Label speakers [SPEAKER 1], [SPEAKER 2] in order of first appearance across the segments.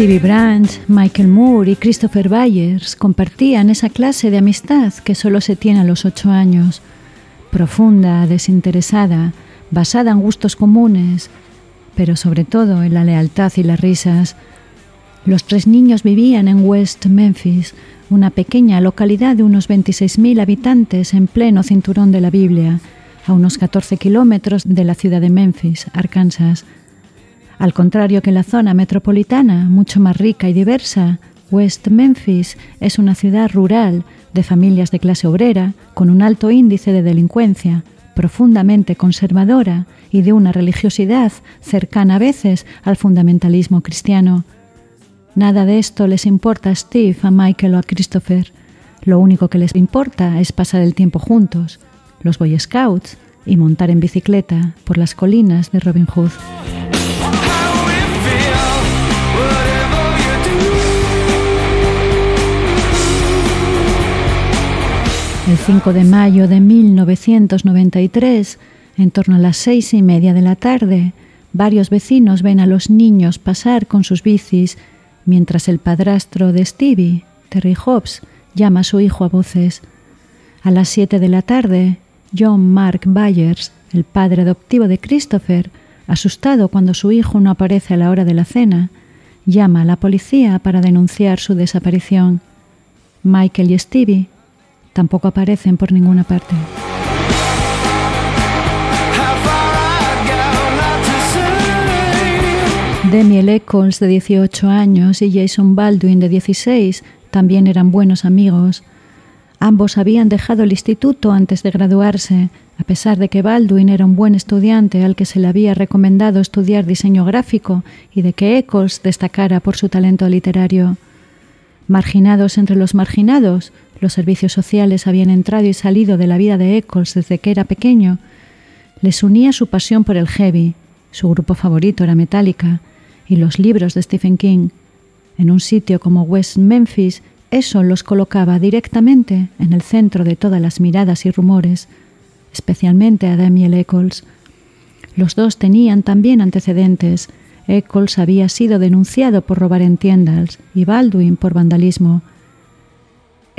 [SPEAKER 1] Stevie Branch, Michael Moore y Christopher Byers compartían esa clase de amistad que solo se tiene a los ocho años, profunda, desinteresada, basada en gustos comunes, pero sobre todo en la lealtad y las risas. Los tres niños vivían en West Memphis, una pequeña localidad de unos 26.000 habitantes en pleno cinturón de la Biblia, a unos 14 kilómetros de la ciudad de Memphis, Arkansas. Al contrario que la zona metropolitana, mucho más rica y diversa, West Memphis es una ciudad rural de familias de clase obrera con un alto índice de delincuencia, profundamente conservadora y de una religiosidad cercana a veces al fundamentalismo cristiano. Nada de esto les importa a Steve, a Michael o a Christopher. Lo único que les importa es pasar el tiempo juntos, los Boy Scouts y montar en bicicleta por las colinas de Robin Hood. El 5 de mayo de 1993, en torno a las seis y media de la tarde, varios vecinos ven a los niños pasar con sus bicis mientras el padrastro de Stevie, Terry Hobbs, llama a su hijo a voces. A las 7 de la tarde, John Mark Byers, el padre adoptivo de Christopher, asustado cuando su hijo no aparece a la hora de la cena, llama a la policía para denunciar su desaparición. Michael y Stevie tampoco aparecen por ninguna parte. Demiel Eccles, de 18 años, y Jason Baldwin, de 16, también eran buenos amigos. Ambos habían dejado el instituto antes de graduarse, a pesar de que Baldwin era un buen estudiante al que se le había recomendado estudiar diseño gráfico y de que Eccles destacara por su talento literario. Marginados entre los marginados, los servicios sociales habían entrado y salido de la vida de Eccles desde que era pequeño. Les unía su pasión por el heavy, su grupo favorito era Metallica, y los libros de Stephen King. En un sitio como West Memphis, eso los colocaba directamente en el centro de todas las miradas y rumores, especialmente a Damiel Eccles. Los dos tenían también antecedentes. Eccles había sido denunciado por robar en tiendas y Baldwin por vandalismo.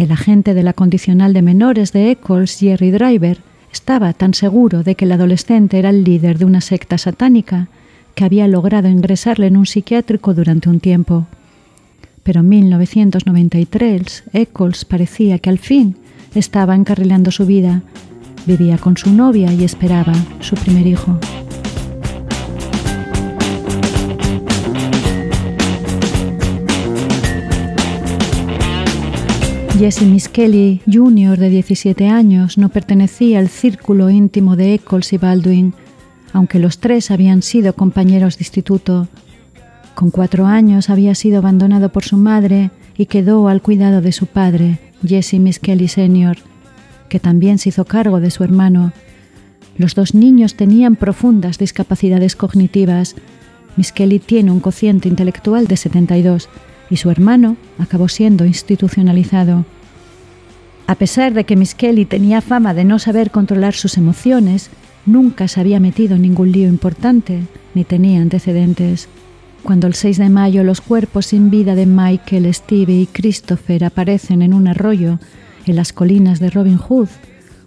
[SPEAKER 1] El agente de la condicional de menores de Eccles, Jerry Driver, estaba tan seguro de que el adolescente era el líder de una secta satánica que había logrado ingresarle en un psiquiátrico durante un tiempo. Pero en 1993, Eccles parecía que al fin estaba encarrilando su vida. Vivía con su novia y esperaba su primer hijo. Jesse Miskelly Jr., de 17 años, no pertenecía al círculo íntimo de Eccles y Baldwin, aunque los tres habían sido compañeros de instituto. Con cuatro años había sido abandonado por su madre y quedó al cuidado de su padre, Jesse Miskelly Sr., que también se hizo cargo de su hermano. Los dos niños tenían profundas discapacidades cognitivas. Miskelly tiene un cociente intelectual de 72 y su hermano acabó siendo institucionalizado. A pesar de que Miss Kelly tenía fama de no saber controlar sus emociones, nunca se había metido en ningún lío importante ni tenía antecedentes. Cuando el 6 de mayo los cuerpos sin vida de Michael, Stevie y Christopher aparecen en un arroyo en las colinas de Robin Hood,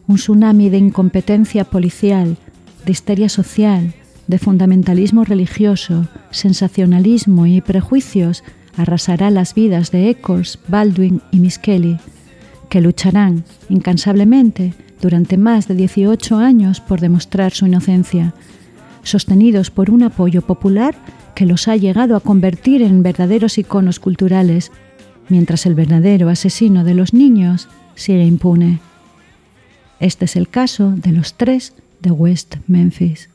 [SPEAKER 1] un tsunami de incompetencia policial, de histeria social, de fundamentalismo religioso, sensacionalismo y prejuicios arrasará las vidas de Eccles, Baldwin y Miss Kelly, que lucharán incansablemente durante más de 18 años por demostrar su inocencia, sostenidos por un apoyo popular que los ha llegado a convertir en verdaderos iconos culturales, mientras el verdadero asesino de los niños sigue impune. Este es el caso de los tres de West Memphis.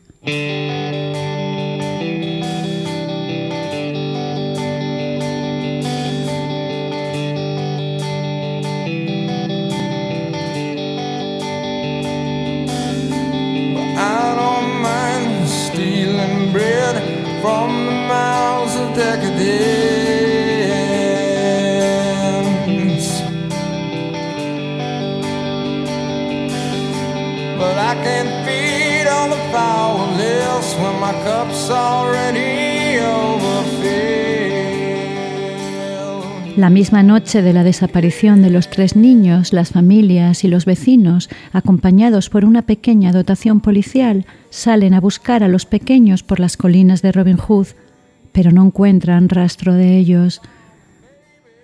[SPEAKER 1] La misma noche de la desaparición de los tres niños, las familias y los vecinos, acompañados por una pequeña dotación policial, salen a buscar a los pequeños por las colinas de Robin Hood, pero no encuentran rastro de ellos.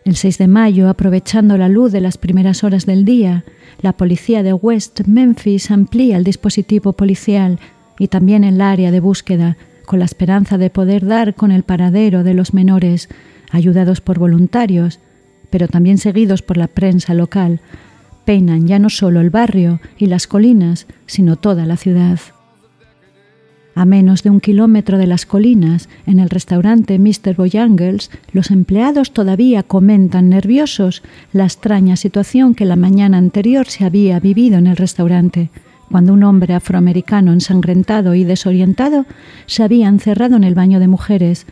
[SPEAKER 1] El 6 de mayo, aprovechando la luz de las primeras horas del día, la policía de West Memphis amplía el dispositivo policial y también el área de búsqueda, con la esperanza de poder dar con el paradero de los menores, ayudados por voluntarios, pero también seguidos por la prensa local, peinan ya no solo el barrio y las colinas, sino toda la ciudad. A menos de un kilómetro de las colinas, en el restaurante Mr. Boyangles, los empleados todavía comentan nerviosos la extraña situación que la mañana anterior se había vivido en el restaurante, cuando un hombre afroamericano ensangrentado y desorientado se había encerrado en el baño de mujeres,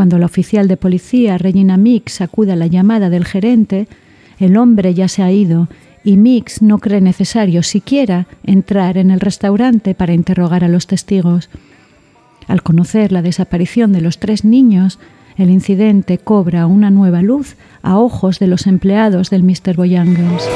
[SPEAKER 1] cuando la oficial de policía, Regina Mix, acude a la llamada del gerente, el hombre ya se ha ido y Mix no cree necesario siquiera entrar en el restaurante para interrogar a los testigos. Al conocer la desaparición de los tres niños, el incidente cobra una nueva luz a ojos de los empleados del Mr. Boyangles.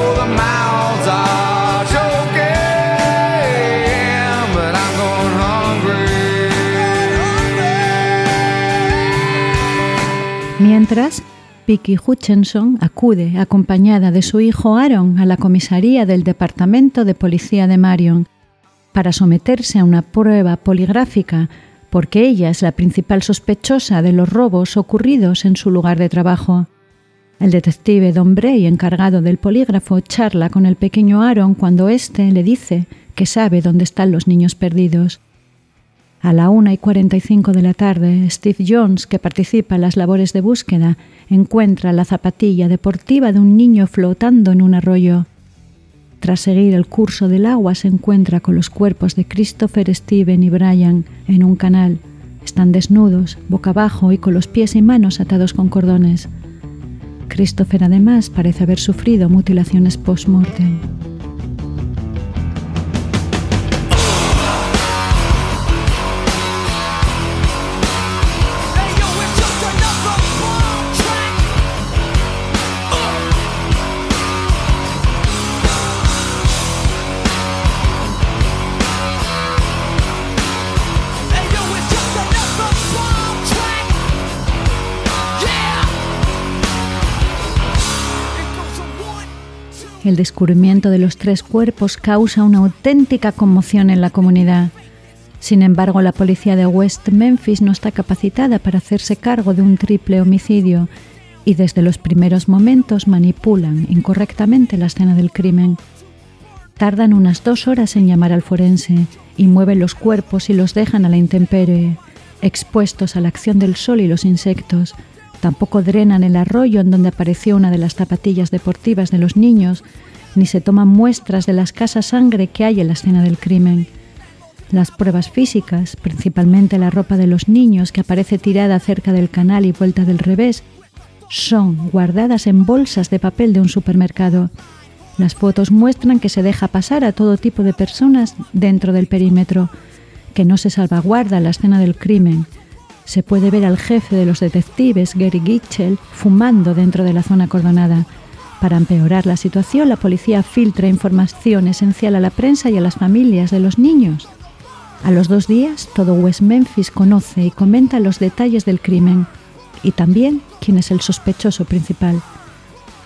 [SPEAKER 1] Mientras, Vicky Hutchinson acude acompañada de su hijo Aaron a la comisaría del Departamento de Policía de Marion para someterse a una prueba poligráfica porque ella es la principal sospechosa de los robos ocurridos en su lugar de trabajo. El detective Don Bray, encargado del polígrafo, charla con el pequeño Aaron cuando éste le dice que sabe dónde están los niños perdidos. A la una y cuarenta y cinco de la tarde, Steve Jones, que participa en las labores de búsqueda, encuentra la zapatilla deportiva de un niño flotando en un arroyo. Tras seguir el curso del agua, se encuentra con los cuerpos de Christopher, Steven y Brian en un canal. Están desnudos, boca abajo y con los pies y manos atados con cordones. Christopher además parece haber sufrido mutilaciones post-mortem. El descubrimiento de los tres cuerpos causa una auténtica conmoción en la comunidad. Sin embargo, la policía de West Memphis no está capacitada para hacerse cargo de un triple homicidio y desde los primeros momentos manipulan incorrectamente la escena del crimen. Tardan unas dos horas en llamar al forense y mueven los cuerpos y los dejan a la intemperie, expuestos a la acción del sol y los insectos. Tampoco drenan el arroyo en donde apareció una de las zapatillas deportivas de los niños, ni se toman muestras de la escasa sangre que hay en la escena del crimen. Las pruebas físicas, principalmente la ropa de los niños que aparece tirada cerca del canal y vuelta del revés, son guardadas en bolsas de papel de un supermercado. Las fotos muestran que se deja pasar a todo tipo de personas dentro del perímetro, que no se salvaguarda la escena del crimen. Se puede ver al jefe de los detectives, Gary Gitchell, fumando dentro de la zona acordonada. Para empeorar la situación, la policía filtra información esencial a la prensa y a las familias de los niños. A los dos días, todo West Memphis conoce y comenta los detalles del crimen y también quién es el sospechoso principal.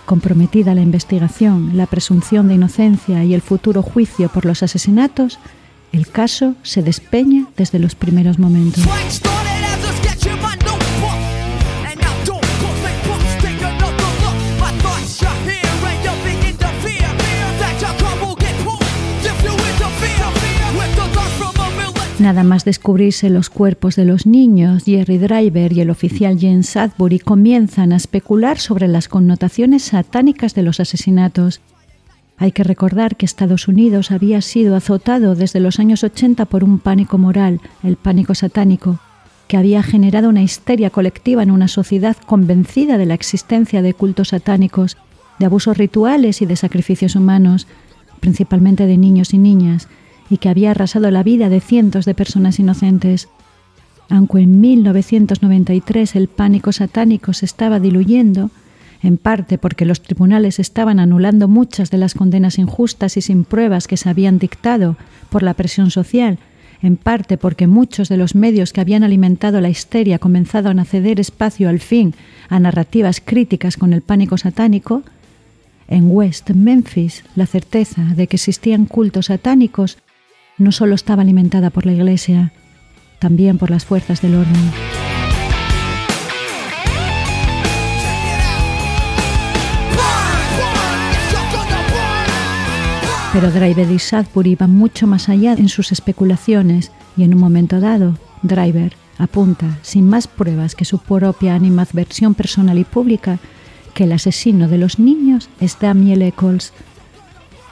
[SPEAKER 1] Comprometida la investigación, la presunción de inocencia y el futuro juicio por los asesinatos, el caso se despeña desde los primeros momentos. Nada más descubrirse los cuerpos de los niños, Jerry Driver y el oficial James Sudbury comienzan a especular sobre las connotaciones satánicas de los asesinatos. Hay que recordar que Estados Unidos había sido azotado desde los años 80 por un pánico moral, el pánico satánico, que había generado una histeria colectiva en una sociedad convencida de la existencia de cultos satánicos, de abusos rituales y de sacrificios humanos, principalmente de niños y niñas, y que había arrasado la vida de cientos de personas inocentes. Aunque en 1993 el pánico satánico se estaba diluyendo, en parte porque los tribunales estaban anulando muchas de las condenas injustas y sin pruebas que se habían dictado por la presión social, en parte porque muchos de los medios que habían alimentado la histeria comenzaron a ceder espacio al fin a narrativas críticas con el pánico satánico, en West Memphis la certeza de que existían cultos satánicos no solo estaba alimentada por la Iglesia, también por las fuerzas del orden. Pero Driver y Sudbury van mucho más allá en sus especulaciones y en un momento dado, Driver apunta, sin más pruebas que su propia animadversión personal y pública, que el asesino de los niños es Damiel Eccles.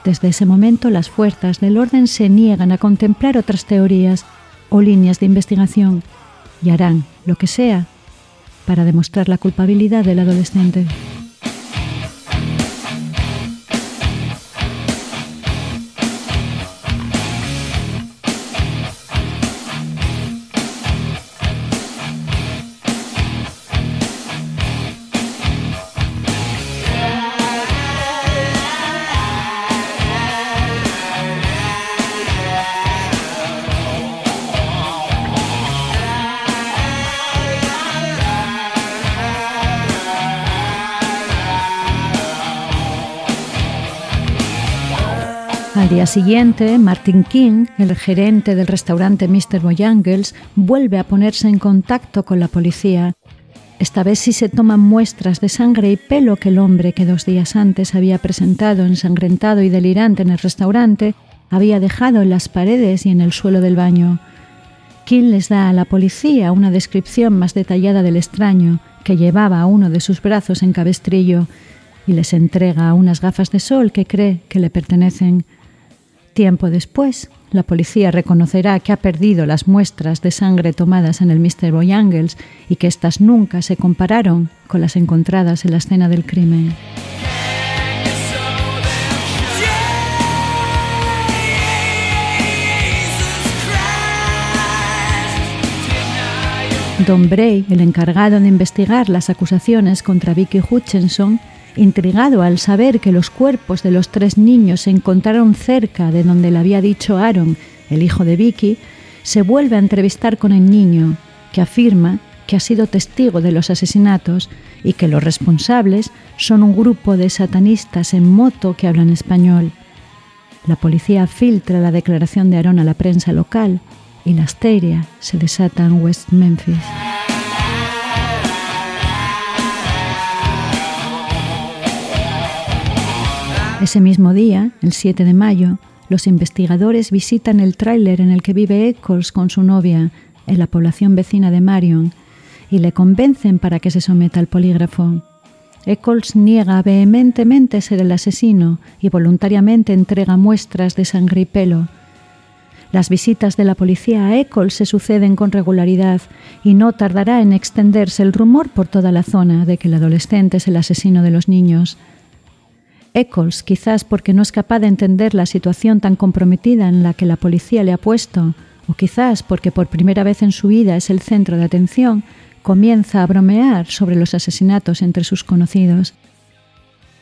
[SPEAKER 1] Desde ese momento las fuerzas del orden se niegan a contemplar otras teorías o líneas de investigación y harán lo que sea para demostrar la culpabilidad del adolescente. Al día siguiente, Martin King, el gerente del restaurante Mr. Bojangles, vuelve a ponerse en contacto con la policía. Esta vez sí se toman muestras de sangre y pelo que el hombre que dos días antes había presentado ensangrentado y delirante en el restaurante había dejado en las paredes y en el suelo del baño. King les da a la policía una descripción más detallada del extraño, que llevaba a uno de sus brazos en cabestrillo, y les entrega unas gafas de sol que cree que le pertenecen. Tiempo después, la policía reconocerá que ha perdido las muestras de sangre tomadas en el Mr. Bojangles y que éstas nunca se compararon con las encontradas en la escena del crimen. Don Bray, el encargado de investigar las acusaciones contra Vicky Hutchinson, intrigado al saber que los cuerpos de los tres niños se encontraron cerca de donde le había dicho Aaron, el hijo de Vicky, se vuelve a entrevistar con el niño, que afirma que ha sido testigo de los asesinatos y que los responsables son un grupo de satanistas en moto que hablan español. La policía filtra la declaración de Aaron a la prensa local y la histeria se desata en West Memphis. Ese mismo día, el 7 de mayo, los investigadores visitan el tráiler en el que vive Eccles con su novia en la población vecina de Marion y le convencen para que se someta al polígrafo. Eccles niega vehementemente ser el asesino y voluntariamente entrega muestras de sangre y pelo. Las visitas de la policía a Eccles se suceden con regularidad y no tardará en extenderse el rumor por toda la zona de que el adolescente es el asesino de los niños. Eccles, quizás porque no es capaz de entender la situación tan comprometida en la que la policía le ha puesto, o quizás porque por primera vez en su vida es el centro de atención, comienza a bromear sobre los asesinatos entre sus conocidos.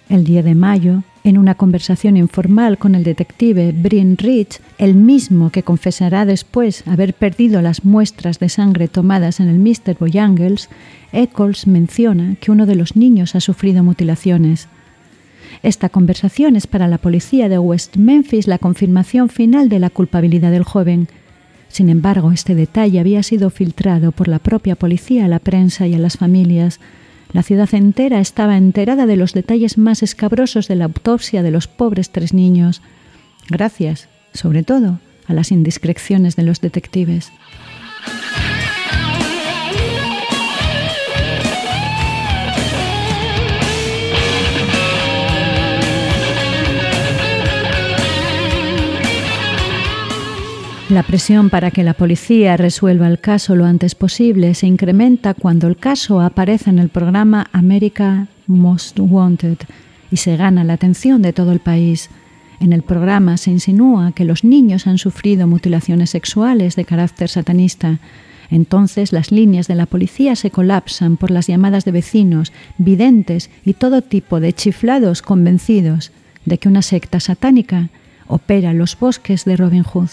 [SPEAKER 1] El 10 de mayo, en una conversación informal con el detective Brian Rich, el mismo que confesará después haber perdido las muestras de sangre tomadas en el Mr. Bojangles, Eccles menciona que uno de los niños ha sufrido mutilaciones. Esta conversación es para la policía de West Memphis la confirmación final de la culpabilidad del joven. Sin embargo, este detalle había sido filtrado por la propia policía a la prensa y a las familias. La ciudad entera estaba enterada de los detalles más escabrosos de la autopsia de los pobres tres niños, gracias, sobre todo, a las indiscreciones de los detectives. La presión para que la policía resuelva el caso lo antes posible se incrementa cuando el caso aparece en el programa America Most Wanted y se gana la atención de todo el país. En el programa se insinúa que los niños han sufrido mutilaciones sexuales de carácter satanista. Entonces las líneas de la policía se colapsan por las llamadas de vecinos, videntes y todo tipo de chiflados convencidos de que una secta satánica opera en los bosques de Robin Hood.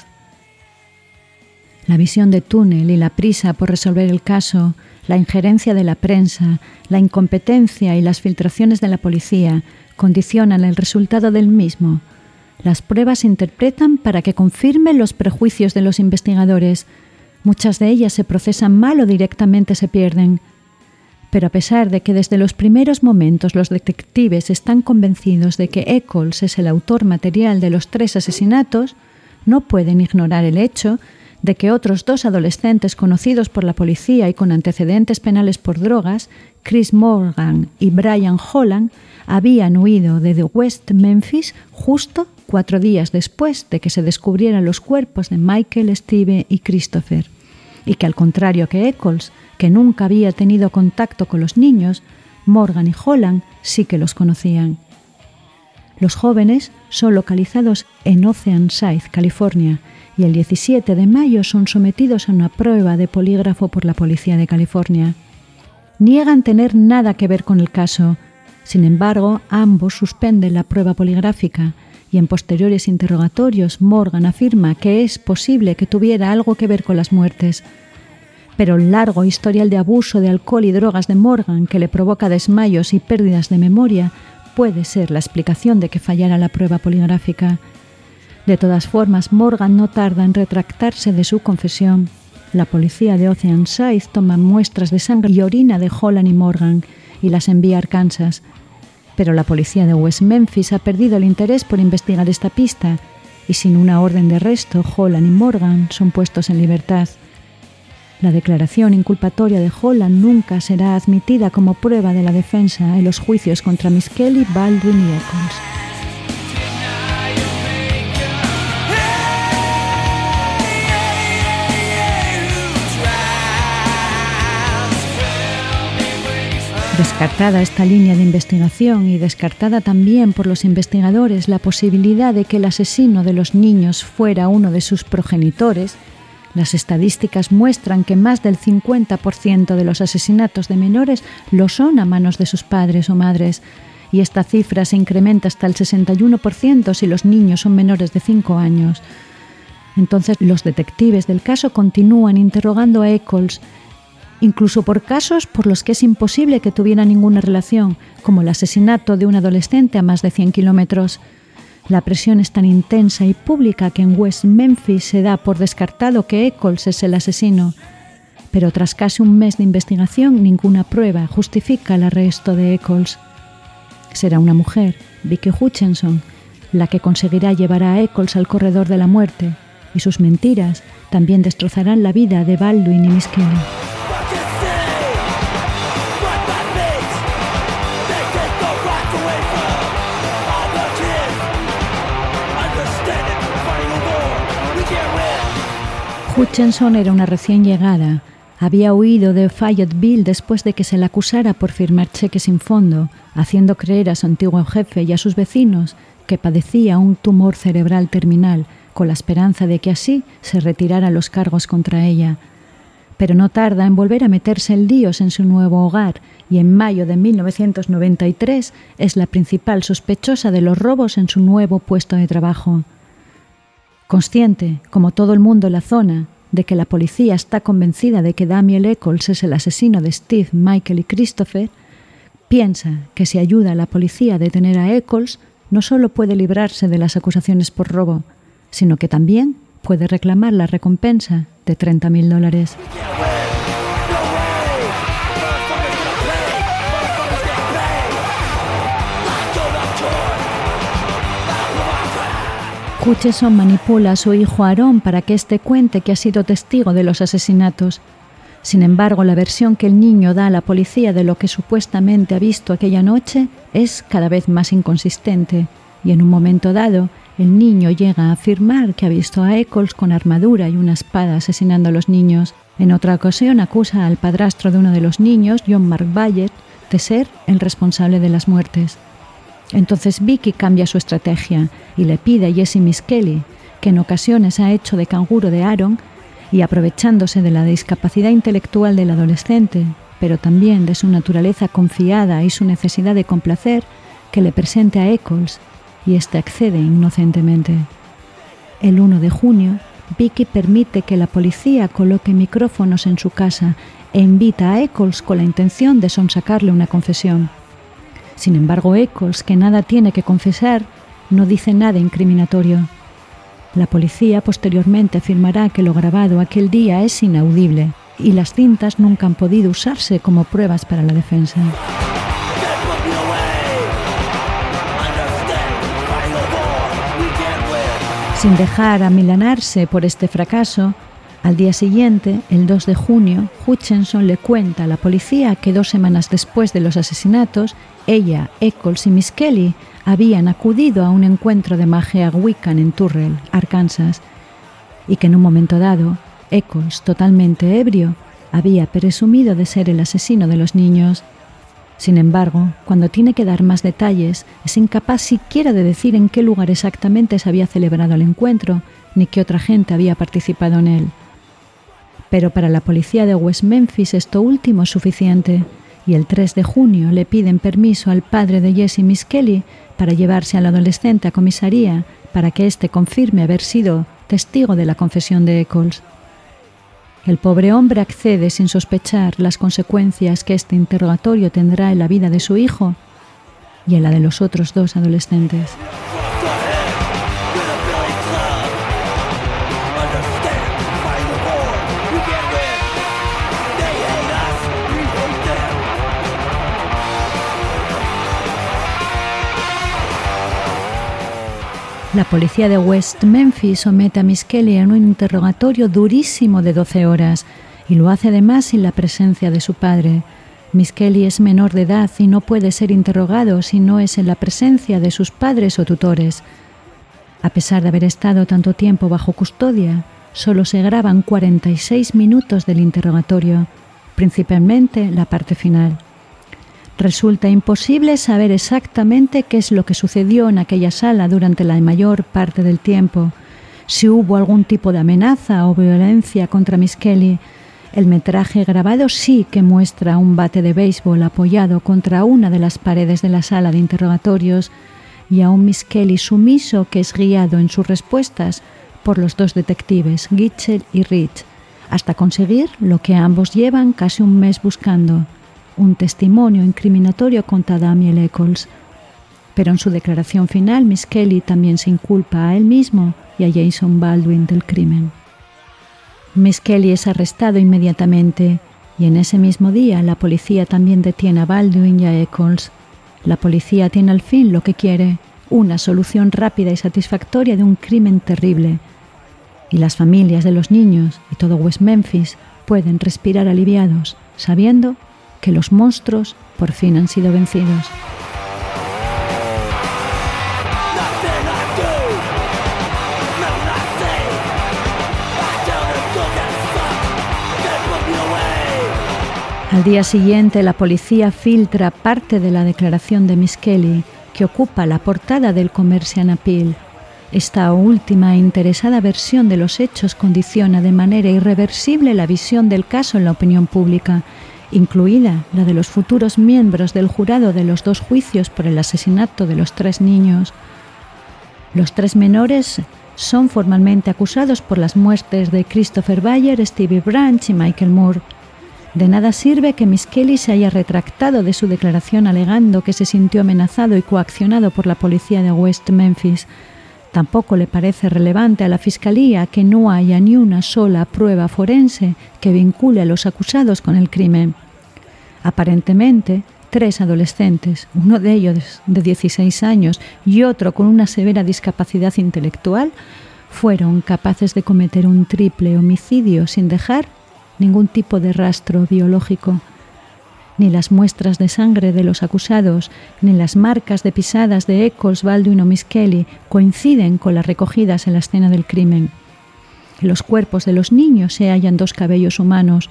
[SPEAKER 1] La visión de túnel y la prisa por resolver el caso, la injerencia de la prensa, la incompetencia y las filtraciones de la policía condicionan el resultado del mismo. Las pruebas se interpretan para que confirmen los prejuicios de los investigadores. Muchas de ellas se procesan mal o directamente se pierden. Pero a pesar de que desde los primeros momentos los detectives están convencidos de que Eccles es el autor material de los tres asesinatos, no pueden ignorar el hecho de que otros dos adolescentes conocidos por la policía y con antecedentes penales por drogas, Chris Morgan y Brian Holland, habían huido de West Memphis justo cuatro días después de que se descubrieran los cuerpos de Michael, Steve y Christopher, y que al contrario que Eccles, que nunca había tenido contacto con los niños, Morgan y Holland sí que los conocían. Los jóvenes son localizados en Oceanside, California, y el 17 de mayo son sometidos a una prueba de polígrafo por la Policía de California. Niegan tener nada que ver con el caso. Sin embargo, ambos suspenden la prueba poligráfica y en posteriores interrogatorios Morgan afirma que es posible que tuviera algo que ver con las muertes. Pero el largo historial de abuso de alcohol y drogas de Morgan que le provoca desmayos y pérdidas de memoria puede ser la explicación de que fallara la prueba poligráfica. De todas formas, Morgan no tarda en retractarse de su confesión. La policía de Oceanside toma muestras de sangre y orina de Holland y Morgan y las envía a Arkansas. Pero la policía de West Memphis ha perdido el interés por investigar esta pista y sin una orden de arresto, Holland y Morgan son puestos en libertad. La declaración inculpatoria de Holland nunca será admitida como prueba de la defensa en los juicios contra Miss Kelly, Baldwin y Eccles. Descartada esta línea de investigación y descartada también por los investigadores la posibilidad de que el asesino de los niños fuera uno de sus progenitores, las estadísticas muestran que más del 50% de los asesinatos de menores lo son a manos de sus padres o madres, y esta cifra se incrementa hasta el 61% si los niños son menores de 5 años. Entonces los detectives del caso continúan interrogando a Eccles incluso por casos por los que es imposible que tuviera ninguna relación, como el asesinato de un adolescente a más de 100 kilómetros. La presión es tan intensa y pública que en West Memphis se da por descartado que Eccles es el asesino. Pero tras casi un mes de investigación, ninguna prueba justifica el arresto de Eccles. Será una mujer, Vicky Hutchinson, la que conseguirá llevar a Eccles al corredor de la muerte, y sus mentiras también destrozarán la vida de Baldwin y Miss. Hutchinson era una recién llegada. Había huido de Fayetteville después de que se la acusara por firmar cheques sin fondo, haciendo creer a su antiguo jefe y a sus vecinos que padecía un tumor cerebral terminal, con la esperanza de que así se retiraran los cargos contra ella. Pero no tarda en volver a meterse el líos en su nuevo hogar y en mayo de 1993 es la principal sospechosa de los robos en su nuevo puesto de trabajo. Consciente, como todo el mundo en la zona, de que la policía está convencida de que Daniel Eccles es el asesino de Steve, Michael y Christopher, Piensa que si ayuda a la policía a detener a Eccles, no solo puede librarse de las acusaciones por robo, sino que también puede reclamar la recompensa de 30.000 dólares. Hutcheson manipula a su hijo Aarón para que éste cuente que ha sido testigo de los asesinatos. Sin embargo, la versión que el niño da a la policía de lo que supuestamente ha visto aquella noche es cada vez más inconsistente, y en un momento dado, el niño llega a afirmar que ha visto a Eccles con armadura y una espada asesinando a los niños. En otra ocasión acusa al padrastro de uno de los niños, John Mark Bayer, de ser el responsable de las muertes. Entonces Vicky cambia su estrategia y le pide a Jesse Miskelly, que en ocasiones ha hecho de canguro de Aaron, y aprovechándose de la discapacidad intelectual del adolescente, pero también de su naturaleza confiada y su necesidad de complacer, que le presente a Eccles, y éste accede inocentemente. El 1 de junio, Vicky permite que la policía coloque micrófonos en su casa e invita a Eccles con la intención de sonsacarle una confesión. Sin embargo, Eccles, que nada tiene que confesar, no dice nada incriminatorio. La policía posteriormente afirmará que lo grabado aquel día es inaudible y las cintas nunca han podido usarse como pruebas para la defensa. Sin dejar amilanarse por este fracaso, al día siguiente, el 2 de junio, Hutchinson le cuenta a la policía que dos semanas después de los asesinatos, ella, Eccles y Miss Kelly habían acudido a un encuentro de magia Wiccan en Turrell, Arkansas, y que en un momento dado, Eccles, totalmente ebrio, había presumido de ser el asesino de los niños. Sin embargo, cuando tiene que dar más detalles, es incapaz siquiera de decir en qué lugar exactamente se había celebrado el encuentro, ni qué otra gente había participado en él. Pero para la policía de West Memphis esto último es suficiente, y el 3 de junio le piden permiso al padre de Jesse Miss Kelly para llevarse al adolescente a comisaría para que éste confirme haber sido testigo de la confesión de Eccles. El pobre hombre accede sin sospechar las consecuencias que este interrogatorio tendrá en la vida de su hijo y en la de los otros dos adolescentes. La policía de West Memphis somete a Miss Kelly a un interrogatorio durísimo de 12 horas y lo hace además sin la presencia de su padre. Miss Kelly es menor de edad y no puede ser interrogado si no es en la presencia de sus padres o tutores. A pesar de haber estado tanto tiempo bajo custodia, solo se graban 46 minutos del interrogatorio, principalmente la parte final. Resulta imposible saber exactamente qué es lo que sucedió en aquella sala durante la mayor parte del tiempo, si hubo algún tipo de amenaza o violencia contra Miss Kelly. El metraje grabado sí que muestra un bate de béisbol apoyado contra una de las paredes de la sala de interrogatorios y a un Miss Kelly sumiso que es guiado en sus respuestas por los dos detectives, Gitchell y Rich, hasta conseguir lo que ambos llevan casi un mes buscando, un testimonio incriminatorio contra Damiel Eccles. Pero en su declaración final, Miss Kelly también se inculpa a él mismo y a Jason Baldwin del crimen. Miss Kelly es arrestado inmediatamente y en ese mismo día la policía también detiene a Baldwin y a Eccles. La policía tiene al fin lo que quiere, una solución rápida y satisfactoria de un crimen terrible. Y las familias de los niños y todo West Memphis pueden respirar aliviados, sabiendo que los monstruos por fin han sido vencidos. Al día siguiente, la policía filtra parte de la declaración de Miss Kelly, que ocupa la portada del Commercial Appeal. Esta última e interesada versión de los hechos condiciona de manera irreversible la visión del caso en la opinión pública, incluida la de los futuros miembros del jurado de los dos juicios por el asesinato de los tres niños. Los tres menores son formalmente acusados por las muertes de Christopher Bayer, Stevie Branch y Michael Moore. De nada sirve que Miss Kelly se haya retractado de su declaración alegando que se sintió amenazado y coaccionado por la policía de West Memphis. Tampoco le parece relevante a la Fiscalía que no haya ni una sola prueba forense que vincule a los acusados con el crimen. Aparentemente, tres adolescentes, uno de ellos de 16 años y otro con una severa discapacidad intelectual, fueron capaces de cometer un triple homicidio sin dejar ningún tipo de rastro biológico. Ni las muestras de sangre de los acusados, ni las marcas de pisadas de Eccles, Baldwin o Miss Kelly coinciden con las recogidas en la escena del crimen. En los cuerpos de los niños se hallan dos cabellos humanos.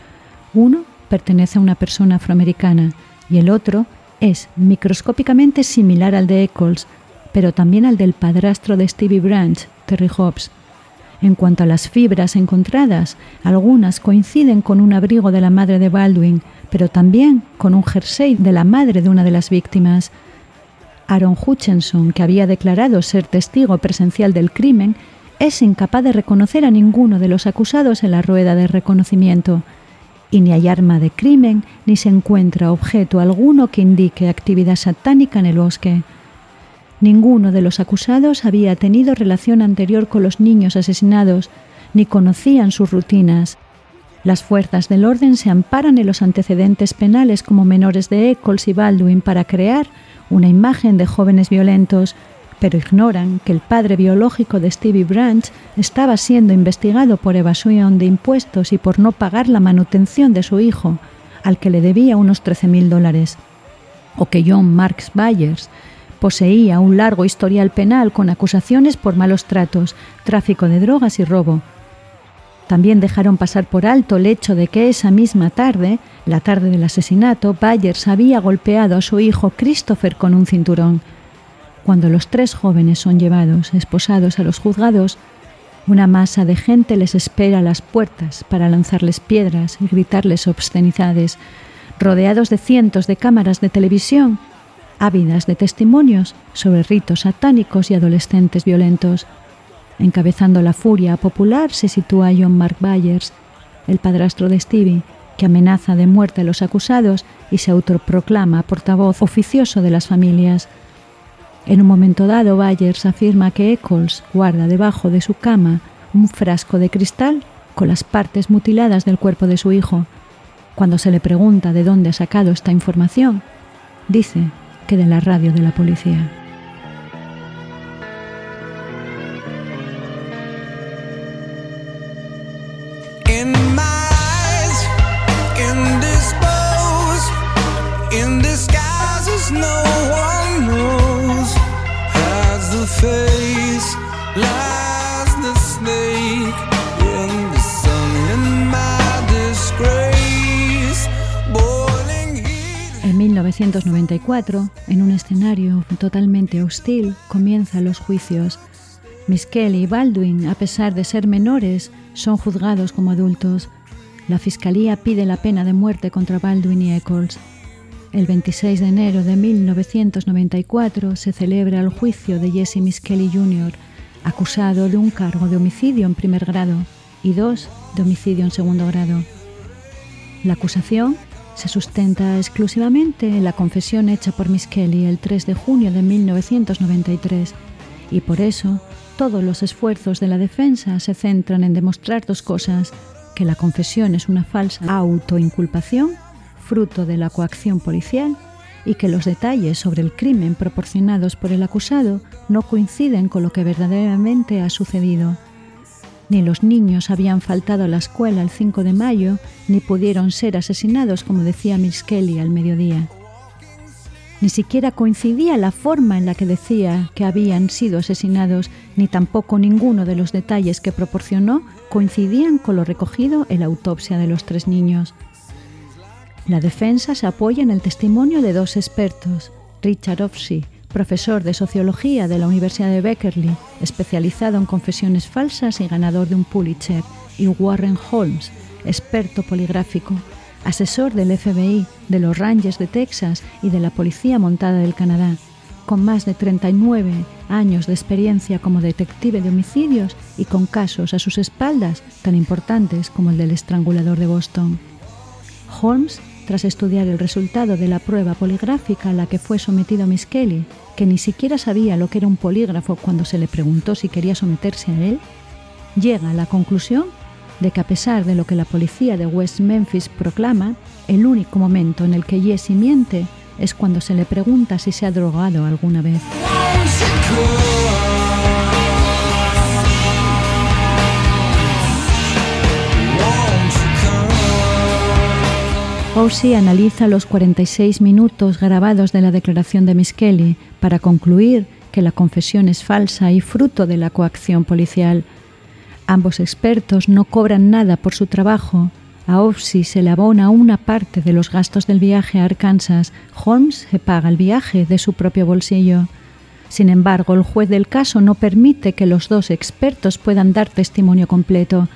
[SPEAKER 1] Uno pertenece a una persona afroamericana y el otro es microscópicamente similar al de Eccles, pero también al del padrastro de Stevie Branch, Terry Hobbs. En cuanto a las fibras encontradas, algunas coinciden con un abrigo de la madre de Baldwin, pero también con un jersey de la madre de una de las víctimas. Aaron Hutchinson, que había declarado ser testigo presencial del crimen, es incapaz de reconocer a ninguno de los acusados en la rueda de reconocimiento. Y ni hay arma de crimen, ni se encuentra objeto alguno que indique actividad satánica en el bosque. Ninguno de los acusados había tenido relación anterior con los niños asesinados, ni conocían sus rutinas. Las fuerzas del orden se amparan en los antecedentes penales como menores de Eccles y Baldwin para crear una imagen de jóvenes violentos, pero ignoran que el padre biológico de Stevie Branch estaba siendo investigado por evasión de impuestos y por no pagar la manutención de su hijo, al que le debía unos 13.000 dólares, o que John Marks Byers poseía un largo historial penal con acusaciones por malos tratos, tráfico de drogas y robo. También dejaron pasar por alto el hecho de que esa misma tarde, la tarde del asesinato, Byers había golpeado a su hijo Christopher con un cinturón. Cuando los tres jóvenes son llevados, esposados a los juzgados, una masa de gente les espera a las puertas para lanzarles piedras y gritarles obscenidades, rodeados de cientos de cámaras de televisión ávidas de testimonios sobre ritos satánicos y adolescentes violentos. Encabezando la furia popular se sitúa John Mark Byers, el padrastro de Stevie, que amenaza de muerte a los acusados y se autoproclama portavoz oficioso de las familias. En un momento dado, Byers afirma que Eccles guarda debajo de su cama un frasco de cristal con las partes mutiladas del cuerpo de su hijo. Cuando se le pregunta de dónde ha sacado esta información, dice que de la radio de la policía. 1994, en un escenario totalmente hostil, comienzan los juicios. Miss Kelly y Baldwin, a pesar de ser menores, son juzgados como adultos. La fiscalía pide la pena de muerte contra Baldwin y Eccles. El 26 de enero de 1994 se celebra el juicio de Jesse Miss Kelly Jr., acusado de un cargo de homicidio en primer grado y dos de homicidio en segundo grado. La acusación se sustenta exclusivamente en la confesión hecha por Miss Kelly el 3 de junio de 1993 y por eso todos los esfuerzos de la defensa se centran en demostrar dos cosas, que la confesión es una falsa autoinculpación, fruto de la coacción policial, y que los detalles sobre el crimen proporcionados por el acusado no coinciden con lo que verdaderamente ha sucedido. Ni los niños habían faltado a la escuela el 5 de mayo, ni pudieron ser asesinados como decía Miss Kelly al mediodía. Ni siquiera coincidía la forma en la que decía que habían sido asesinados, ni tampoco ninguno de los detalles que proporcionó coincidían con lo recogido en la autopsia de los tres niños. La defensa se apoya en el testimonio de dos expertos, Richard Offsey, profesor de sociología de la Universidad de Beckerley, especializado en confesiones falsas y ganador de un Pulitzer, y Warren Holmes, experto poligráfico, asesor del FBI, de los Rangers de Texas y de la Policía Montada del Canadá, con más de 39 años de experiencia como detective de homicidios y con casos a sus espaldas tan importantes como el del estrangulador de Boston. Holmes, tras estudiar el resultado de la prueba poligráfica a la que fue sometido Miss Kelly, que ni siquiera sabía lo que era un polígrafo cuando se le preguntó si quería someterse a él, llega a la conclusión de que a pesar de lo que la policía de West Memphis proclama, el único momento en el que Jesse miente es cuando se le pregunta si se ha drogado alguna vez. Owsi analiza los 46 minutos grabados de la declaración de Miss Kelly para concluir que la confesión es falsa y fruto de la coacción policial. Ambos expertos no cobran nada por su trabajo. A se le una parte de los gastos del viaje a Arkansas. Holmes se paga el viaje de su propio bolsillo. Sin embargo, el juez del caso no permite que los dos expertos puedan dar testimonio completo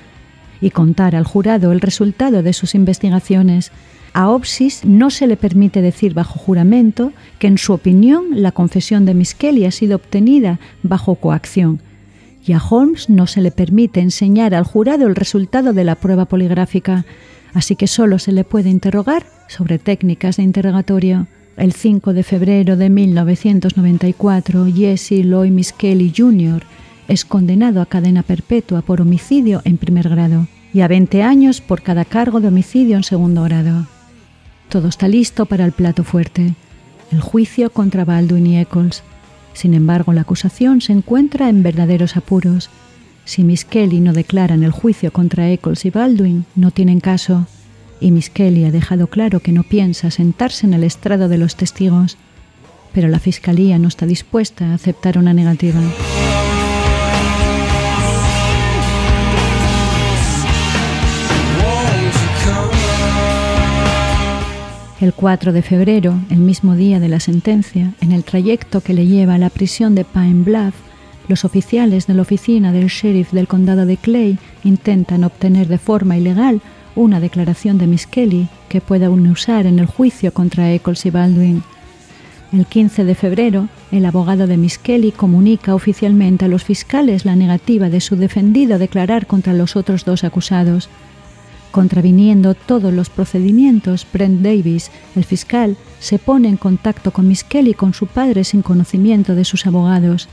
[SPEAKER 1] y contar al jurado el resultado de sus investigaciones. A Opsis no se le permite decir bajo juramento que, en su opinión, la confesión de Miss Kelly ha sido obtenida bajo coacción. Y a Holmes no se le permite enseñar al jurado el resultado de la prueba poligráfica, así que solo se le puede interrogar sobre técnicas de interrogatorio. El 5 de febrero de 1994, Jesse Loy Miss Kelly Jr. es condenado a cadena perpetua por homicidio en primer grado y a 20 años por cada cargo de homicidio en segundo grado. Todo está listo para el plato fuerte, el juicio contra Baldwin y Eccles. Sin embargo, la acusación se encuentra en verdaderos apuros. Si Miss Kelly no declara en el juicio contra Eccles y Baldwin, no tienen caso. Y Miss Kelly ha dejado claro que no piensa sentarse en el estrado de los testigos. Pero la Fiscalía no está dispuesta a aceptar una negativa. El 4 de febrero, el mismo día de la sentencia, en el trayecto que le lleva a la prisión de Pine Bluff, los oficiales de la oficina del sheriff del condado de Clay intentan obtener de forma ilegal una declaración de Miss Kelly que pueda usar en el juicio contra Eccles y Baldwin. El 15 de febrero, el abogado de Miss Kelly comunica oficialmente a los fiscales la negativa de su defendido a declarar contra los otros dos acusados. Contraviniendo todos los procedimientos, Brent Davis, el fiscal, se pone en contacto con Miss Kelly con su padre sin conocimiento de sus abogados.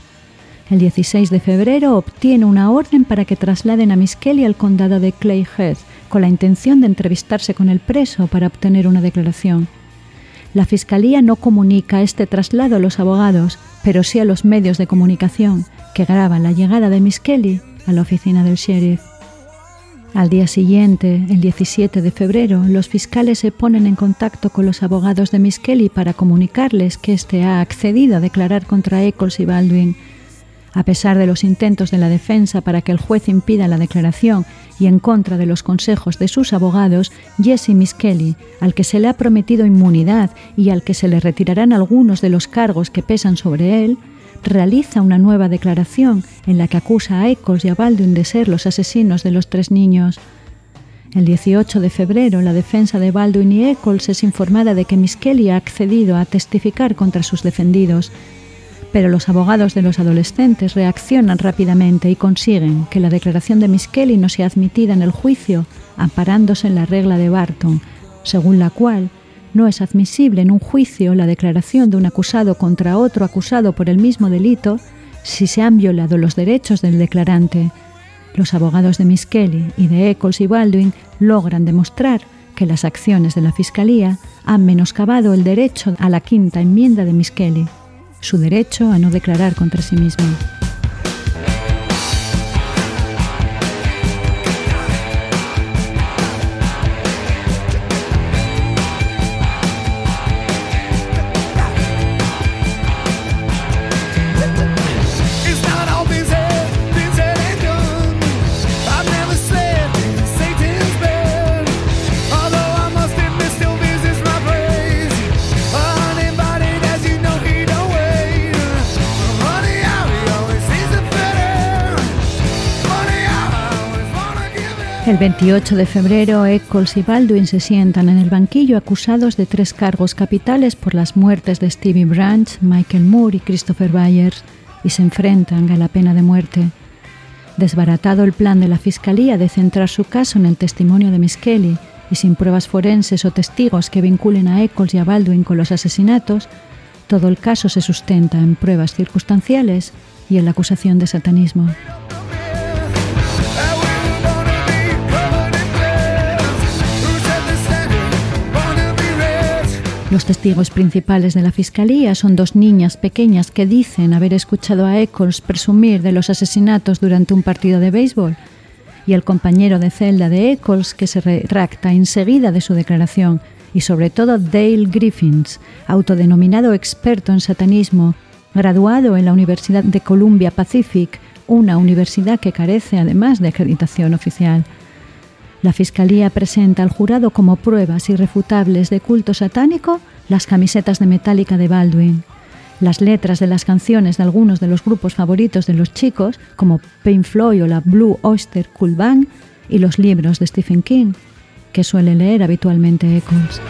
[SPEAKER 1] El 16 de febrero obtiene una orden para que trasladen a Miss Kelly al condado de Clay Heath con la intención de entrevistarse con el preso para obtener una declaración. La Fiscalía no comunica este traslado a los abogados, pero sí a los medios de comunicación, que graban la llegada de Miss Kelly a la oficina del sheriff. Al día siguiente, el 17 de febrero, los fiscales se ponen en contacto con los abogados de Miss Kelly para comunicarles que éste ha accedido a declarar contra Eccles y Baldwin. A pesar de los intentos de la defensa para que el juez impida la declaración y en contra de los consejos de sus abogados, Jesse Miss Kelly, al que se le ha prometido inmunidad y al que se le retirarán algunos de los cargos que pesan sobre él, realiza una nueva declaración en la que acusa a Eccles y a Baldwin de ser los asesinos de los tres niños. El 18 de febrero, la defensa de Baldwin y Eccles es informada de que Miss Kelly ha accedido a testificar contra sus defendidos, pero los abogados de los adolescentes reaccionan rápidamente y consiguen que la declaración de Miss Kelly no sea admitida en el juicio, amparándose en la regla de Barton, según la cual no es admisible en un juicio la declaración de un acusado contra otro acusado por el mismo delito si se han violado los derechos del declarante. Los abogados de Miss Kelly y de Eccles y Baldwin logran demostrar que las acciones de la Fiscalía han menoscabado el derecho a la quinta enmienda de Miss Kelly, su derecho a no declarar contra sí mismo. El 28 de febrero, Eccles y Baldwin se sientan en el banquillo acusados de tres cargos capitales por las muertes de Stevie Branch, Michael Moore y Christopher Byers, y se enfrentan a la pena de muerte. Desbaratado el plan de la Fiscalía de centrar su caso en el testimonio de Miss Kelly y sin pruebas forenses o testigos que vinculen a Eccles y a Baldwin con los asesinatos, todo el caso se sustenta en pruebas circunstanciales y en la acusación de satanismo. Los testigos principales de la fiscalía son dos niñas pequeñas que dicen haber escuchado a Eccles presumir de los asesinatos durante un partido de béisbol y el compañero de celda de Eccles que se retracta enseguida de su declaración y sobre todo Dale Griffins, autodenominado experto en satanismo, graduado en la Universidad de Columbia Pacific, una universidad que carece además de acreditación oficial. La Fiscalía presenta al jurado como pruebas irrefutables de culto satánico las camisetas de Metallica de Baldwin, las letras de las canciones de algunos de los grupos favoritos de los chicos, como Pink Floyd o la Blue Oyster Cult Band, y los libros de Stephen King, que suele leer habitualmente Eccles.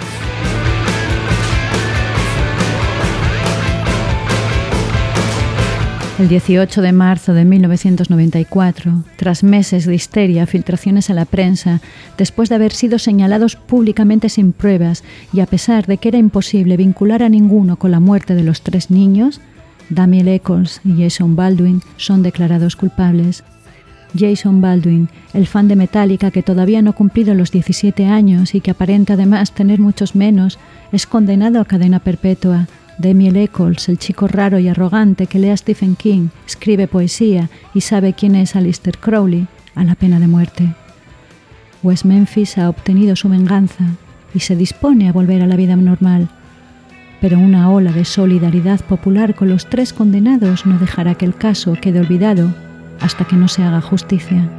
[SPEAKER 1] El 18 de marzo de 1994, tras meses de histeria, filtraciones a la prensa, después de haber sido señalados públicamente sin pruebas y a pesar de que era imposible vincular a ninguno con la muerte de los tres niños, Daniel Eccles y Jason Baldwin son declarados culpables. Jason Baldwin, el fan de Metallica que todavía no ha cumplido los 17 años y que aparenta además tener muchos menos, es condenado a cadena perpetua Damiel Eccles, el chico raro y arrogante que lee a Stephen King, escribe poesía y sabe quién es Alistair Crowley, a la pena de muerte. West Memphis ha obtenido su venganza y se dispone a volver a la vida normal. Pero una ola de solidaridad popular con los tres condenados no dejará que el caso quede olvidado hasta que no se haga justicia.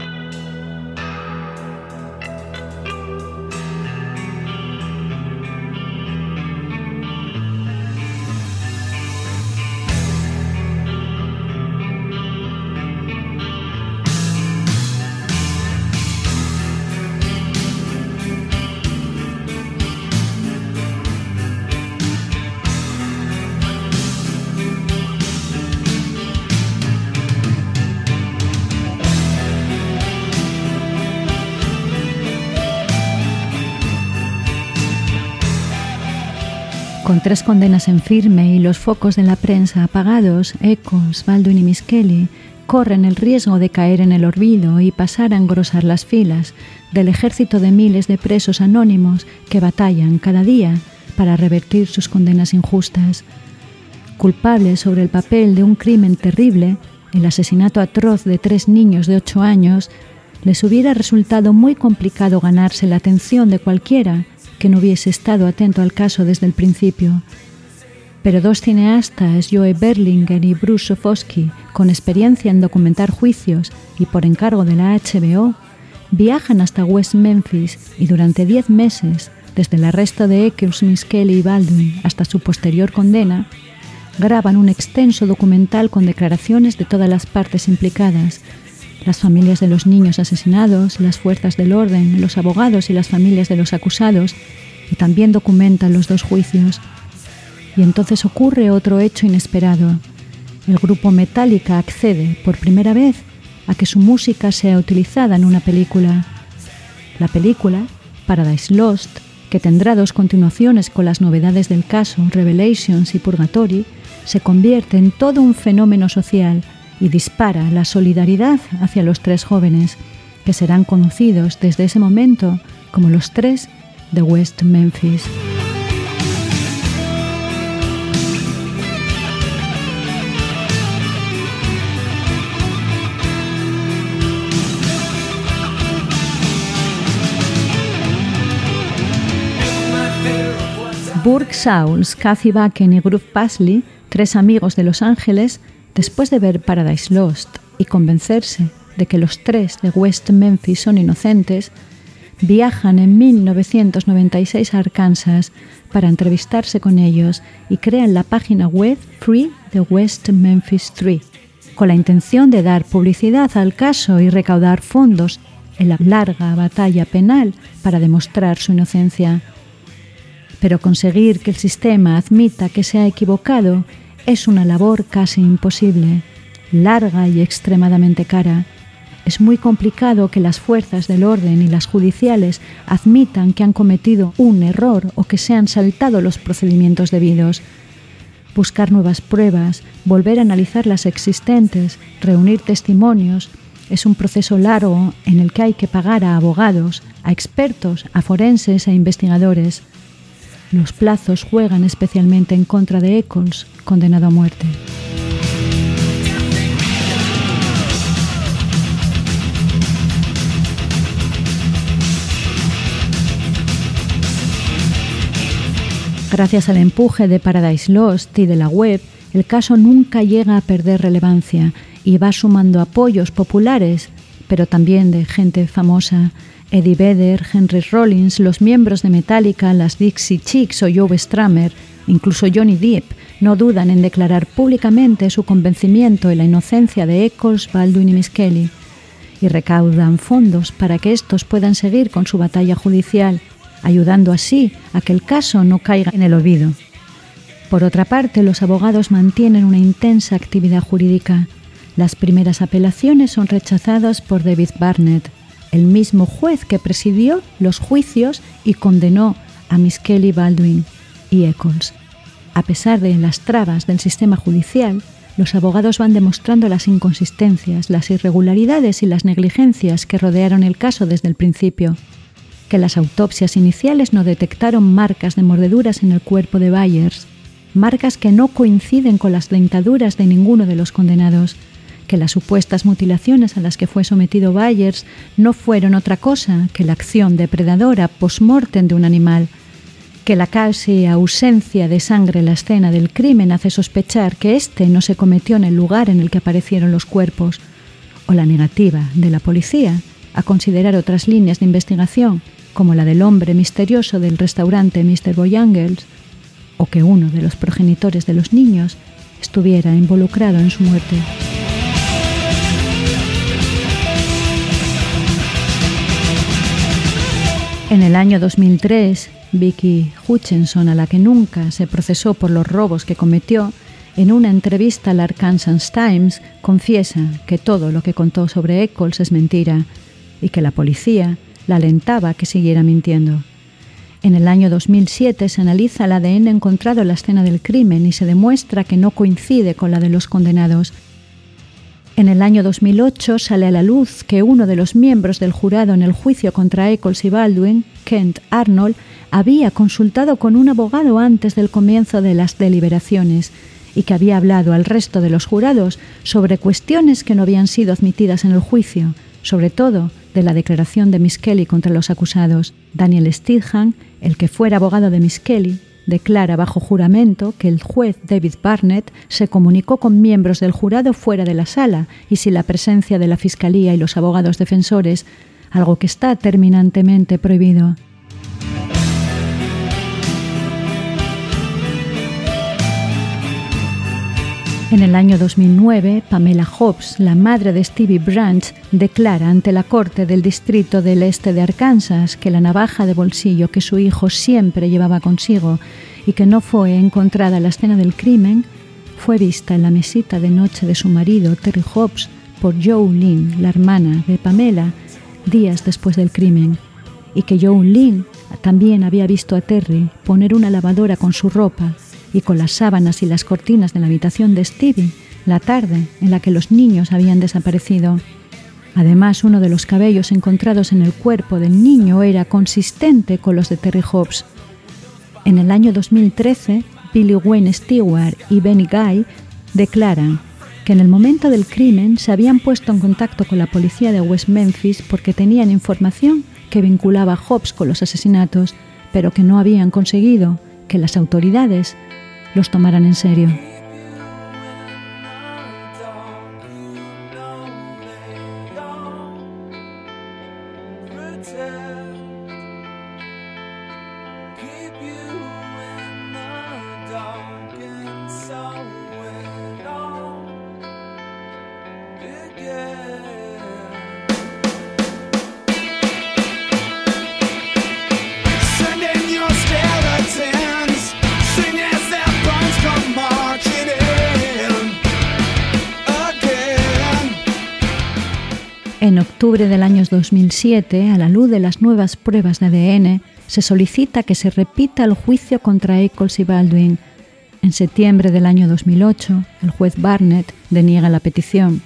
[SPEAKER 1] Tres condenas en firme y los focos de la prensa apagados, Eccles, Baldwin y Miss Kelly corren el riesgo de caer en el olvido y pasar a engrosar las filas del ejército de miles de presos anónimos que batallan cada día para revertir sus condenas injustas. Culpables sobre el papel de un crimen terrible, el asesinato atroz de tres niños de ocho años, les hubiera resultado muy complicado ganarse la atención de cualquiera que no hubiese estado atento al caso desde el principio. Pero dos cineastas, Joe Berlinger y Bruce Sofosky, con experiencia en documentar juicios y por encargo de la HBO, viajan hasta West Memphis y durante diez meses, desde el arresto de Eccles, Miss y Baldwin hasta su posterior condena, graban un extenso documental con declaraciones de todas las partes implicadas, las familias de los niños asesinados, las fuerzas del orden, los abogados y las familias de los acusados, y también documentan los dos juicios. Y entonces ocurre otro hecho inesperado. El grupo Metallica accede, por primera vez, a que su música sea utilizada en una película. La película, Paradise Lost, que tendrá dos continuaciones con las novedades del caso, Revelations y Purgatory, se convierte en todo un fenómeno social y dispara la solidaridad hacia los tres jóvenes, que serán conocidos desde ese momento como los tres de West Memphis. Burke Sauls, Kathy Bakken y Groove Pasley, tres amigos de Los Ángeles, después de ver Paradise Lost y convencerse de que los tres de West Memphis son inocentes, viajan en 1996 a Arkansas para entrevistarse con ellos y crean la página web Free de West Memphis 3, con la intención de dar publicidad al caso y recaudar fondos en la larga batalla penal para demostrar su inocencia. Pero conseguir que el sistema admita que se ha equivocado es una labor casi imposible, larga y extremadamente cara, es muy complicado que las fuerzas del orden y las judiciales admitan que han cometido un error o que se han saltado los procedimientos debidos. Buscar nuevas pruebas, volver a analizar las existentes, reunir testimonios, es un proceso largo en el que hay que pagar a abogados, a expertos, a forenses, a investigadores. Los plazos juegan especialmente en contra de Eccles, condenado a muerte. Gracias al empuje de Paradise Lost y de la web, el caso nunca llega a perder relevancia y va sumando apoyos populares, pero también de gente famosa. Eddie Vedder, Henry Rollins, los miembros de Metallica, las Dixie Chicks o Joe Stramer, incluso Johnny Depp, no dudan en declarar públicamente su convencimiento en la inocencia de Eccles, Baldwin y Miss Kelly, y recaudan fondos para que estos puedan seguir con su batalla judicial, ayudando así a que el caso no caiga en el olvido. Por otra parte, los abogados mantienen una intensa actividad jurídica. Las primeras apelaciones son rechazadas por David Barnett, el mismo juez que presidió los juicios y condenó a Miss Kelly Baldwin y Eccles. A pesar de las trabas del sistema judicial, los abogados van demostrando las inconsistencias, las irregularidades y las negligencias que rodearon el caso desde el principio, que las autopsias iniciales no detectaron marcas de mordeduras en el cuerpo de Byers, marcas que no coinciden con las dentaduras de ninguno de los condenados, que las supuestas mutilaciones a las que fue sometido Byers no fueron otra cosa que la acción depredadora post-mortem de un animal, que la casi ausencia de sangre en la escena del crimen hace sospechar que éste no se cometió en el lugar en el que aparecieron los cuerpos, o la negativa de la policía a considerar otras líneas de investigación, como la del hombre misterioso del restaurante Mr. Boyangles, o que uno de los progenitores de los niños estuviera involucrado en su muerte. En el año 2003, Vicky Hutchinson, a la que nunca se procesó por los robos que cometió, en una entrevista al Arkansas Times confiesa que todo lo que contó sobre Eccles es mentira y que la policía la alentaba a que siguiera mintiendo. En el año 2007 se analiza el ADN encontrado en la escena del crimen y se demuestra que no coincide con la de los condenados. En el año 2008 sale a la luz que uno de los miembros del jurado en el juicio contra Eccles y Baldwin, Kent Arnold, había consultado con un abogado antes del comienzo de las deliberaciones y que había hablado al resto de los jurados sobre cuestiones que no habían sido admitidas en el juicio, sobre todo de la declaración de Miss Kelly contra los acusados. Daniel Stidham, el que fuera abogado de Miss Kelly, declara bajo juramento que el juez David Barnett se comunicó con miembros del jurado fuera de la sala y sin la presencia de la Fiscalía y los abogados defensores, algo que está terminantemente prohibido. En el año 2009, Pamela Hobbs, la madre de Stevie Branch, declara ante la Corte del Distrito del Este de Arkansas que la navaja de bolsillo que su hijo siempre llevaba consigo y que no fue encontrada en la escena del crimen fue vista en la mesita de noche de su marido, Terry Hobbs, por Joe Lynn, la hermana de Pamela, días después del crimen, y que Joe Lynn también había visto a Terry poner una lavadora con su ropa y con las sábanas y las cortinas de la habitación de Stevie la tarde en la que los niños habían desaparecido. Además, uno de los cabellos encontrados en el cuerpo del niño era consistente con los de Terry Hobbs. En el año 2013, Billy Wayne Stewart y Benny Guy declaran que en el momento del crimen se habían puesto en contacto con la policía de West Memphis porque tenían información que vinculaba a Hobbs con los asesinatos, pero que no habían conseguido que las autoridades los tomaran en serio. Octubre del año 2007, a la luz de las nuevas pruebas de ADN, se solicita que se repita el juicio contra Eccles y Baldwin. En septiembre del año 2008, el juez Barnett deniega la petición.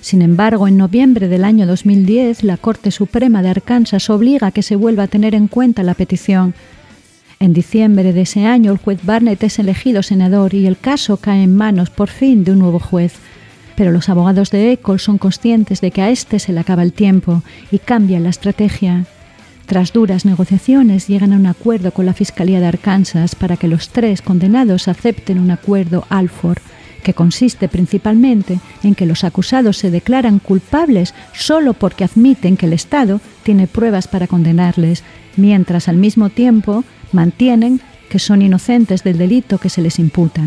[SPEAKER 1] Sin embargo, en noviembre del año 2010, la Corte Suprema de Arkansas obliga a que se vuelva a tener en cuenta la petición. En diciembre de ese año, el juez Barnett es elegido senador y el caso cae en manos, por fin, de un nuevo juez. Pero los abogados de Eccles son conscientes de que a este se le acaba el tiempo y cambian la estrategia. Tras duras negociaciones, llegan a un acuerdo con la Fiscalía de Arkansas para que los tres condenados acepten un acuerdo Alford, que consiste principalmente en que los acusados se declaran culpables solo porque admiten que el Estado tiene pruebas para condenarles, mientras al mismo tiempo mantienen que son inocentes del delito que se les imputa.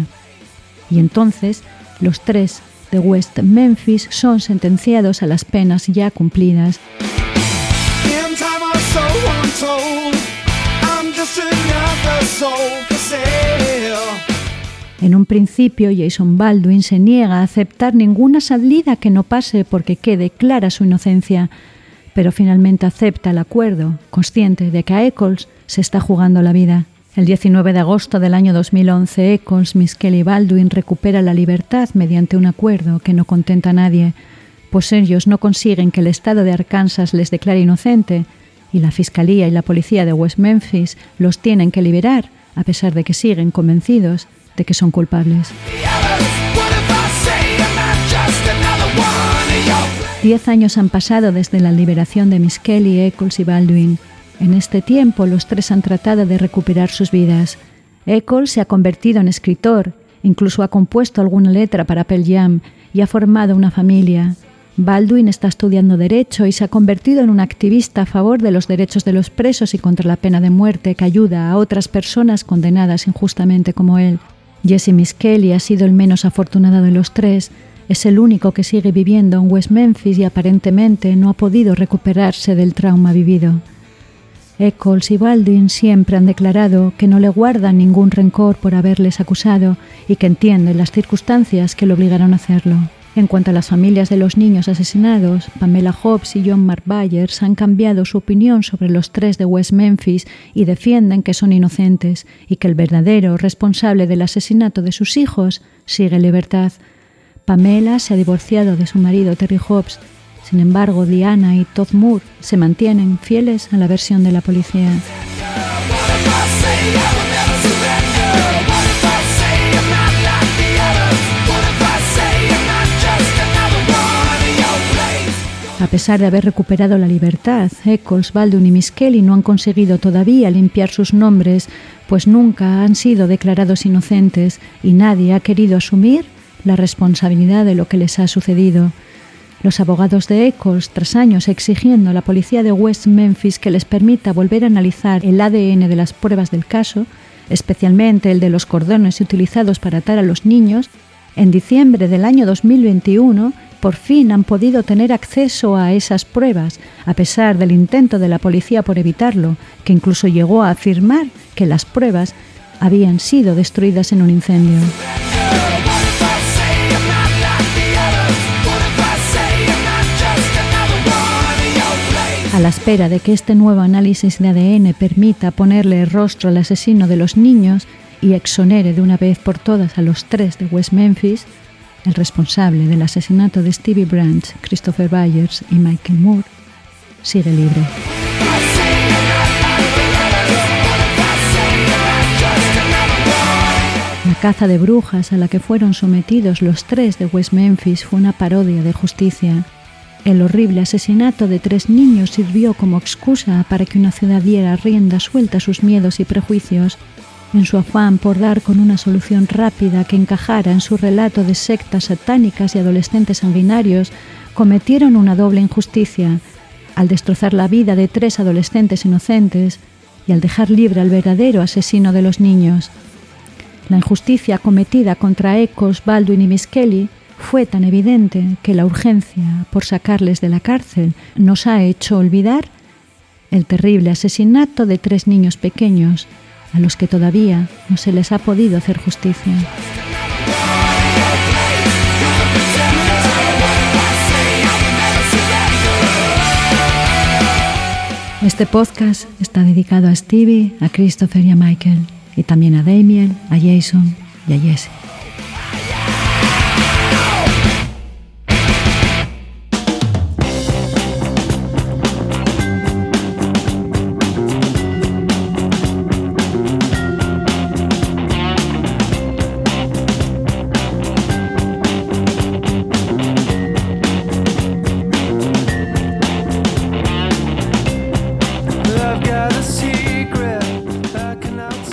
[SPEAKER 1] Y entonces los tres de West Memphis son sentenciados a las penas ya cumplidas. En un principio, Jason Baldwin se niega a aceptar ninguna salida que no pase porque quede clara su inocencia, pero finalmente acepta el acuerdo, consciente de que a Eccles se está jugando la vida. El 19 de agosto del año 2011, Eccles, Miss Kelly Baldwin recupera la libertad mediante un acuerdo que no contenta a nadie, pues ellos no consiguen que el Estado de Arkansas les declare inocente y la Fiscalía y la Policía de West Memphis los tienen que liberar, a pesar de que siguen convencidos de que son culpables. Diez años han pasado desde la liberación de Miss Kelly, Eccles y Baldwin. En este tiempo, los tres han tratado de recuperar sus vidas. Eccles se ha convertido en escritor, incluso ha compuesto alguna letra para Pearl Jam y ha formado una familia. Baldwin está estudiando Derecho y se ha convertido en un activista a favor de los derechos de los presos y contra la pena de muerte que ayuda a otras personas condenadas injustamente como él. Jesse Miss Kelly ha sido el menos afortunado de los tres. Es el único que sigue viviendo en West Memphis y aparentemente no ha podido recuperarse del trauma vivido. Eccles y Baldwin siempre han declarado que no le guardan ningún rencor por haberles acusado y que entienden las circunstancias que le obligaron a hacerlo. En cuanto a las familias de los niños asesinados, Pamela Hobbs y John Mark Byers han cambiado su opinión sobre los tres de West Memphis y defienden que son inocentes y que el verdadero responsable del asesinato de sus hijos sigue en libertad. Pamela se ha divorciado de su marido Terry Hobbs. Sin embargo, Diana y Todd Moore se mantienen fieles a la versión de la policía. A pesar de haber recuperado la libertad, Eccles, Baldwin y Miss Kelly no han conseguido todavía limpiar sus nombres, pues nunca han sido declarados inocentes y nadie ha querido asumir la responsabilidad de lo que les ha sucedido. Los abogados de Eccles, tras años exigiendo a la policía de West Memphis que les permita volver a analizar el ADN de las pruebas del caso, especialmente el de los cordones utilizados para atar a los niños, en diciembre del año 2021 por fin han podido tener acceso a esas pruebas, a pesar del intento de la policía por evitarlo, que incluso llegó a afirmar que las pruebas habían sido destruidas en un incendio. A la espera de que este nuevo análisis de ADN permita ponerle rostro al asesino de los niños y exonere de una vez por todas a los tres de West Memphis, el responsable del asesinato de Stevie Branch, Christopher Byers y Michael Moore, sigue libre. La caza de brujas a la que fueron sometidos los tres de West Memphis fue una parodia de justicia. El horrible asesinato de tres niños sirvió como excusa para que una ciudad diera rienda suelta a sus miedos y prejuicios, en su afán por dar con una solución rápida que encajara en su relato de sectas satánicas y adolescentes sanguinarios, cometieron una doble injusticia al destrozar la vida de tres adolescentes inocentes y al dejar libre al verdadero asesino de los niños. La injusticia cometida contra Eccles, Baldwin y Miss Kelly fue tan evidente que la urgencia por sacarles de la cárcel nos ha hecho olvidar el terrible asesinato de tres niños pequeños a los que todavía no se les ha podido hacer justicia. Este podcast está dedicado a Stevie, a Christopher y a Michael, y también a Damien, a Jason y a Jesse.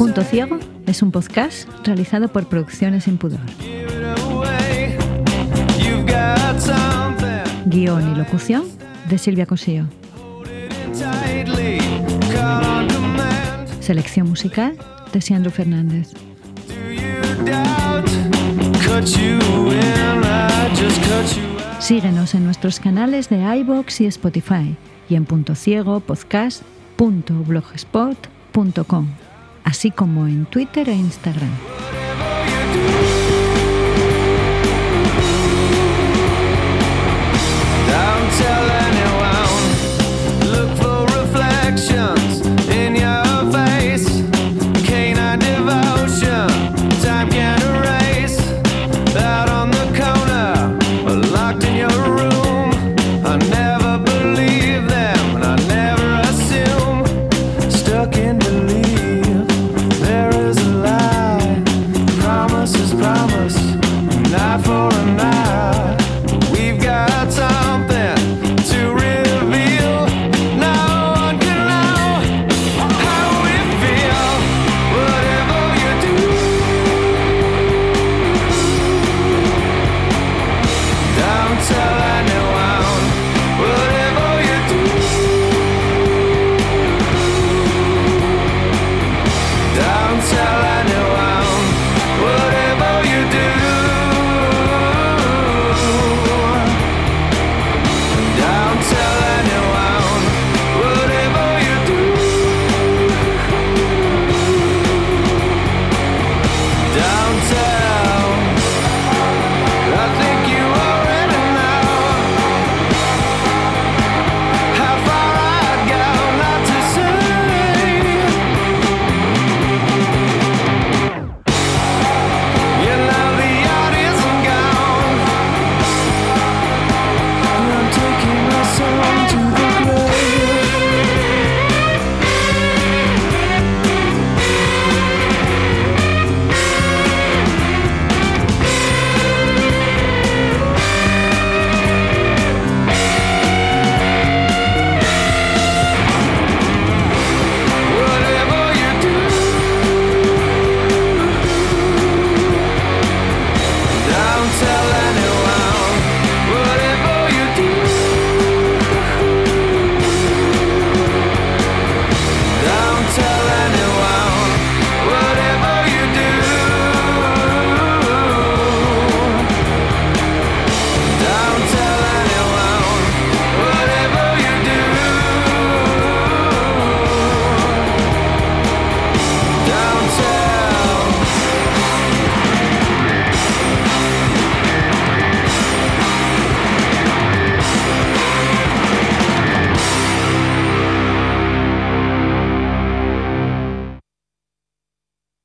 [SPEAKER 1] Punto Ciego es un podcast realizado por Producciones Sin Pudor. Guión y locución de Silvia Cosío. Selección musical de Siandro Fernández. Síguenos en nuestros canales de iBox y Spotify y en Punto Ciego podcast.blogspot.com, así como en Twitter e Instagram.